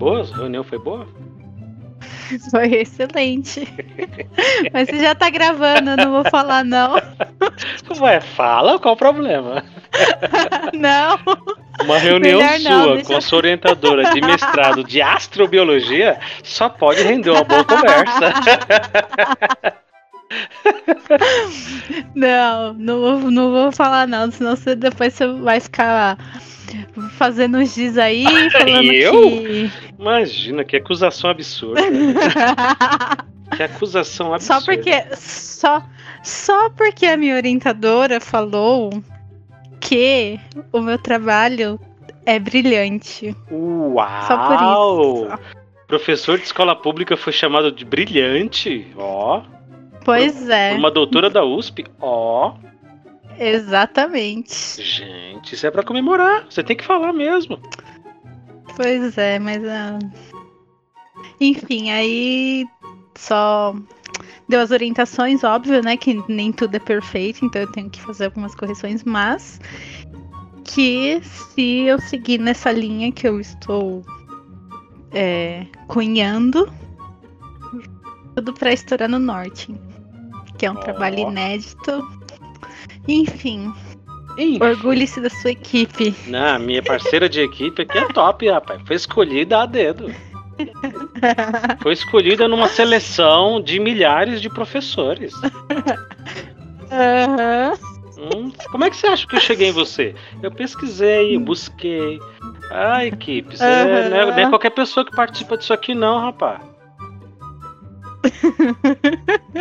boa? A reunião foi boa? Foi excelente. Mas você já tá gravando, eu não vou falar não. Ué, fala, qual o problema? Não. Uma reunião Melhor sua não, com a sua orientadora de mestrado de astrobiologia só pode render uma boa conversa. Não, não, vou- não vou falar não, senão você, depois você vai ficar fazendo dias aí falando Eu? que. Imagina, que acusação absurda. Que acusação absurda. Só porque. Só, só porque a minha orientadora falou que o meu trabalho é brilhante. Uau! Só por isso. Professor de escola pública foi chamado de brilhante. Ó. Pois é, Por uma doutora da USP. Ó. exatamente. Gente, isso é pra comemorar. Você tem que falar mesmo. Pois é, mas. ah, Enfim, aí só deu as orientações, óbvio, né? Que nem tudo é perfeito, então eu tenho que fazer algumas correções, mas que se eu seguir nessa linha que eu estou é, cunhando, tudo pra estourar no norte. Que é um trabalho inédito. Enfim, orgulhe-se da sua equipe. Não, minha parceira de equipe aqui é top, rapaz. Foi escolhida a dedo. Foi escolhida numa seleção de milhares de professores. Aham. Hum, como é que você acha que eu cheguei em você? Eu pesquisei, eu busquei. Ah, equipe, você Aham. não, é, não é qualquer pessoa que participa disso aqui, não, rapaz.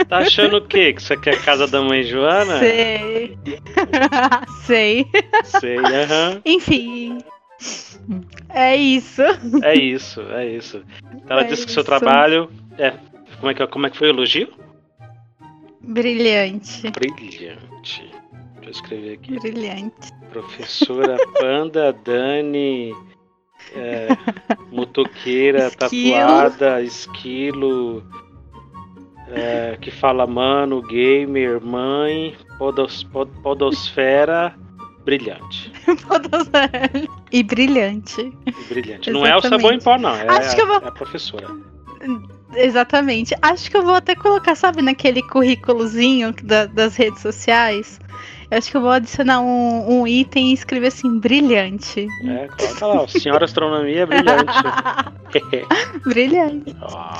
Tá achando o quê? Que isso aqui é a casa da mãe Joana? Sei. Sei. Sei, aham. Enfim. É isso. É isso, é isso. Ela É disse que seu isso. trabalho é. Como é que, como é que foi o elogio? Brilhante. Brilhante. Deixa eu escrever aqui. Brilhante. Professora Panda Dani. É, motoqueira, Esquilo. tatuada, esquilo. É, que fala mano, gamer, mãe, podos, pod- podosfera, brilhante. E brilhante. E brilhante. Não é o sabão em pó, não. É, Acho que eu vou- é a professora. Exatamente. Acho que eu vou até colocar, sabe, naquele currículozinho da- das redes sociais. Eu acho que eu vou adicionar um, um item e escrever assim, brilhante. É, coloca lá, senhora astronomia brilhante. Brilhante. Ó,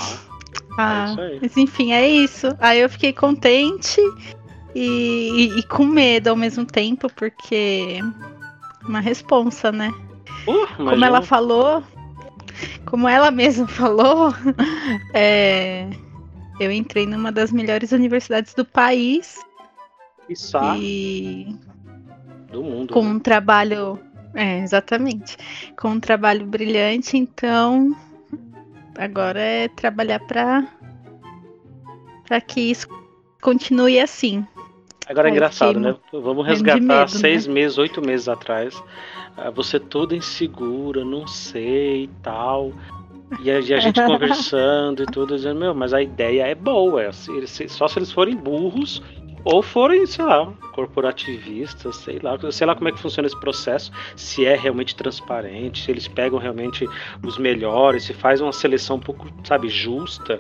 Ah, isso aí. mas enfim, é isso. Aí eu fiquei contente e, e- e com medo ao mesmo tempo, porque uma responsa, né? uh, Como ela falou, como ela mesma falou, é, eu entrei numa das melhores universidades do país e do mundo. com né? um trabalho. É, exatamente. Com um trabalho brilhante, então agora é trabalhar para para que isso continue assim. Agora é engraçado, né? Vamos resgatar medo, seis né? meses, oito meses atrás. Ah, Você toda insegura, não sei e tal. E a, a gente conversando e tudo, dizendo, meu, mas a ideia é boa. é se- Só se eles forem burros ou forem, sei lá, corporativistas, sei lá, sei lá como é que funciona esse processo, se é realmente transparente, se eles pegam realmente os melhores, se faz uma seleção um pouco, sabe, justa.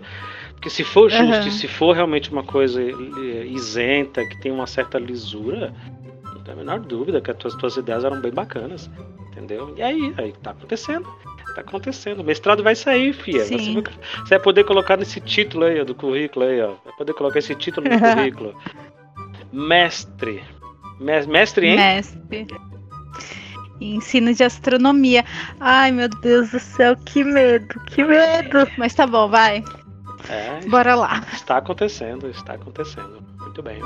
Porque se for justo Aham. e se for realmente uma coisa eh, isenta, que tem uma certa lisura, não tem a menor dúvida que as tuas, tuas ideias eram bem bacanas. Entendeu? E aí, aí tá acontecendo. Tá acontecendo. O mestrado vai sair, fia. Você você vai poder colocar nesse título aí, ó, do currículo aí, ó. Vai poder colocar esse título no currículo. Mestre. Mes- Mestre em? Mestre. Ensino de astronomia. Ai, meu Deus do céu, que medo, que medo. Mas tá bom, vai. É, Bora lá. está acontecendo, está acontecendo. Muito bem.